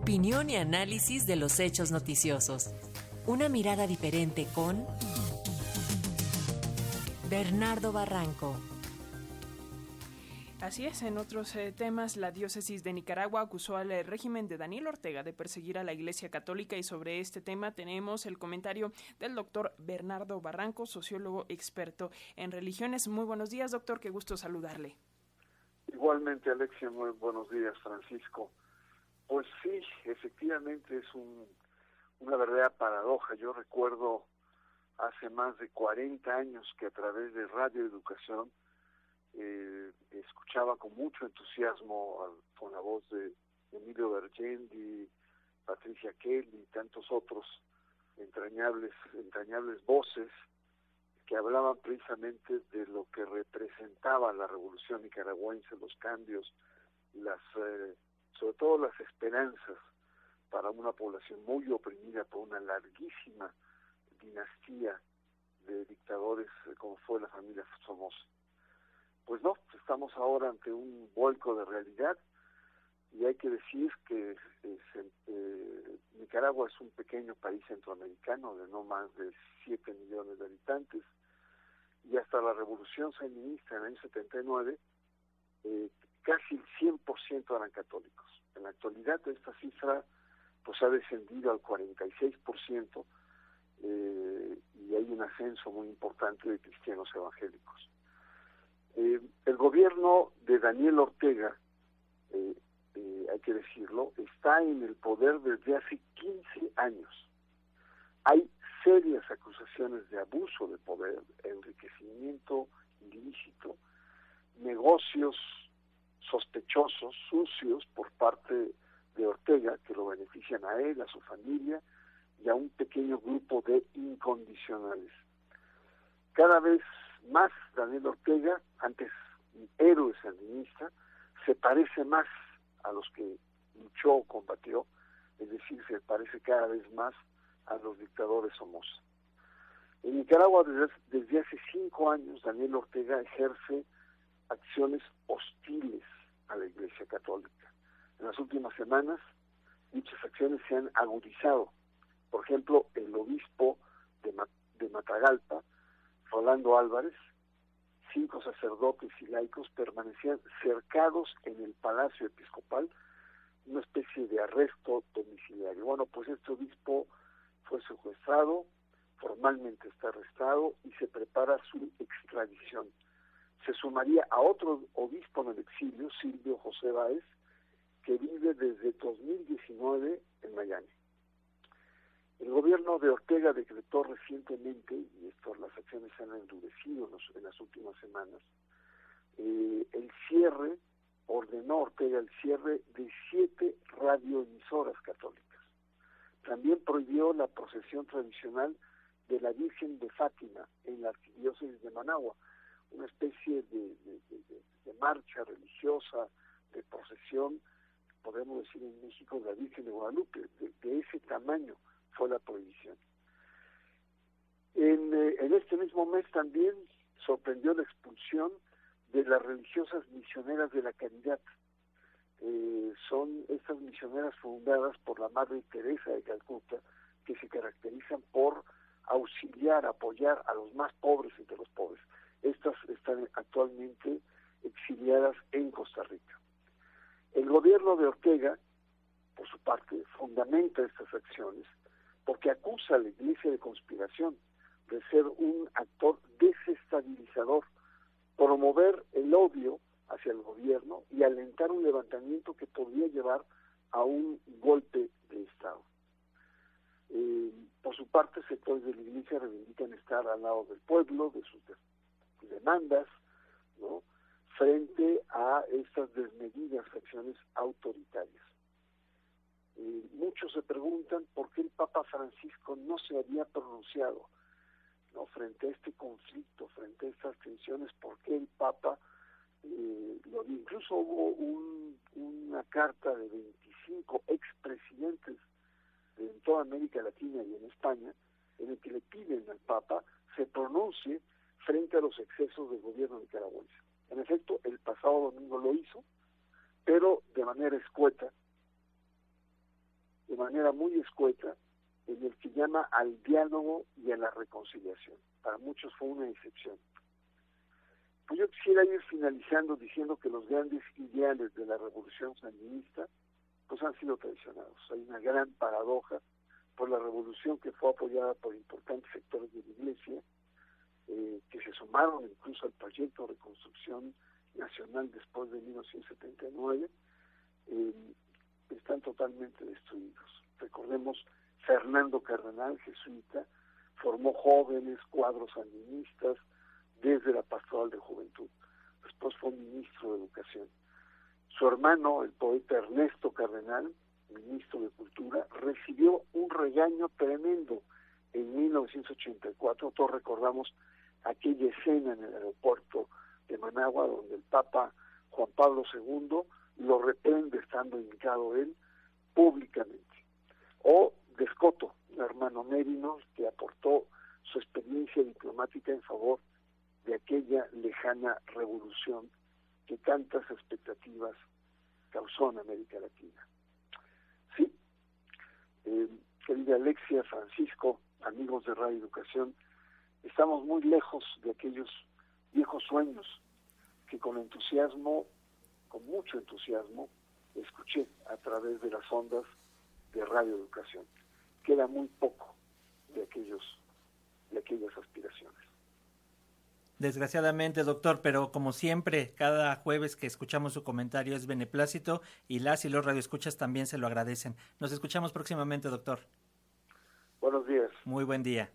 Opinión y análisis de los hechos noticiosos. Una mirada diferente con Bernardo Barranco. Así es, en otros eh, temas, la diócesis de Nicaragua acusó al eh, régimen de Daniel Ortega de perseguir a la Iglesia Católica y sobre este tema tenemos el comentario del doctor Bernardo Barranco, sociólogo experto en religiones. Muy buenos días, doctor, qué gusto saludarle. Igualmente, Alexia, muy buenos días, Francisco. Pues sí, efectivamente es un, una verdadera paradoja. Yo recuerdo hace más de 40 años que a través de Radio Educación eh, escuchaba con mucho entusiasmo con la voz de Emilio Bergendi, Patricia Kelly y tantos otros entrañables, entrañables voces que hablaban precisamente de lo que representaba la revolución nicaragüense, los cambios, las eh, sobre todo las esperanzas para una población muy oprimida por una larguísima dinastía de dictadores eh, como fue la familia Somoza. Pues no, estamos ahora ante un vuelco de realidad y hay que decir que eh, Nicaragua es un pequeño país centroamericano de no más de 7 millones de habitantes y hasta la revolución sandinista en el año 79 eh, casi el 100% eran católicos. En la actualidad esta cifra pues ha descendido al 46% eh, y hay un ascenso muy importante de cristianos evangélicos. Eh, el gobierno de Daniel Ortega, eh, eh, hay que decirlo, está en el poder desde hace 15 años. Hay serias acusaciones de abuso de poder, enriquecimiento ilícito, negocios sospechosos, sucios por parte de Ortega que lo benefician a él, a su familia y a un pequeño grupo de incondicionales. Cada vez más Daniel Ortega, antes héroe sandinista, se parece más a los que luchó o combatió, es decir, se parece cada vez más a los dictadores Somoza. En Nicaragua desde, desde hace cinco años Daniel Ortega ejerce acciones hostiles a la Iglesia Católica. En las últimas semanas dichas acciones se han agudizado. Por ejemplo, el obispo de, de Matagalpa, Rolando Álvarez, cinco sacerdotes y laicos permanecían cercados en el Palacio Episcopal, una especie de arresto domiciliario. Bueno, pues este obispo fue secuestrado, formalmente está arrestado y se prepara su extradición se sumaría a otro obispo en el exilio, Silvio José Báez, que vive desde 2019 en Miami. El gobierno de Ortega decretó recientemente, y esto las acciones se han endurecido en, las últimas semanas, eh, el cierre, ordenó Ortega el cierre de siete radioemisoras católicas. También prohibió la procesión tradicional de la Virgen de Fátima en la arquidiócesis de Managua, una especie de, marcha religiosa, de procesión, podemos decir en México, la Virgen de Guadalupe, de, ese tamaño fue la prohibición. En, eh, en este mismo mes también sorprendió la expulsión de las religiosas misioneras de la caridad. Eh, son estas misioneras fundadas por la Madre Teresa de Calcuta, que se caracterizan por auxiliar, apoyar a los más pobres entre los pobres. Estas están actualmente exiliadas en Costa Rica. El gobierno de Ortega, por su parte, fundamenta estas acciones porque acusa a la Iglesia de conspiración, de ser un actor desestabilizador, promover el odio hacia el gobierno y alentar un levantamiento que podría llevar a un golpe de Estado. Eh, por su parte, sectores de la Iglesia reivindican estar al lado del pueblo, de sus demandas, ¿no? frente a estas desmedidas acciones autoritarias. muchos se preguntan por qué el Papa Francisco no se había pronunciado frente a este conflicto, frente a estas tensiones, por qué el Papa eh, Incluso hubo una carta de 25 expresidentes en toda América Latina y en España, en el que le piden al Papa se pronuncie frente a los excesos del gobierno nicaragüense. En efecto, el pasado domingo lo hizo, pero de manera escueta, manera muy escueta en el que llama al diálogo y a la reconciliación. Para muchos fue una excepción. Pues yo quisiera ir finalizando diciendo que los grandes ideales de la revolución sandinista pues han sido traicionados. Hay una gran paradoja por la revolución que fue apoyada por importantes sectores de la Iglesia, incluso al proyecto de reconstrucción nacional después de 1979, eh, están totalmente destruidos. Recordemos, Fernando Cardenal, jesuita, formó jóvenes cuadros sandinistas desde la pastoral de juventud. Después fue ministro de Educación. Su hermano, el poeta Ernesto Cardenal, ministro de Cultura, recibió un regaño tremendo en 1984. Todos recordamos aquella escena en el aeropuerto de Managua donde el Papa Juan Pablo II lo reprende estando indicado él públicamente. O Descoto, el hermano Mérinos, que aportó su experiencia diplomática en favor de aquella lejana revolución que tantas expectativas causó en América Latina. Sí, eh, querida Alexia, Francisco, amigos de Radio Educación, estamos muy lejos de aquellos viejos sueños que con entusiasmo, con mucho entusiasmo, escuché a través de las ondas de Radio Educación. Queda muy poco de aquellos de aquellas aspiraciones. Desgraciadamente, doctor, pero como siempre, cada jueves que escuchamos su comentario es beneplácito y las y los radioescuchas también se lo agradecen. Nos escuchamos próximamente, doctor. Buenos días. Muy buen día.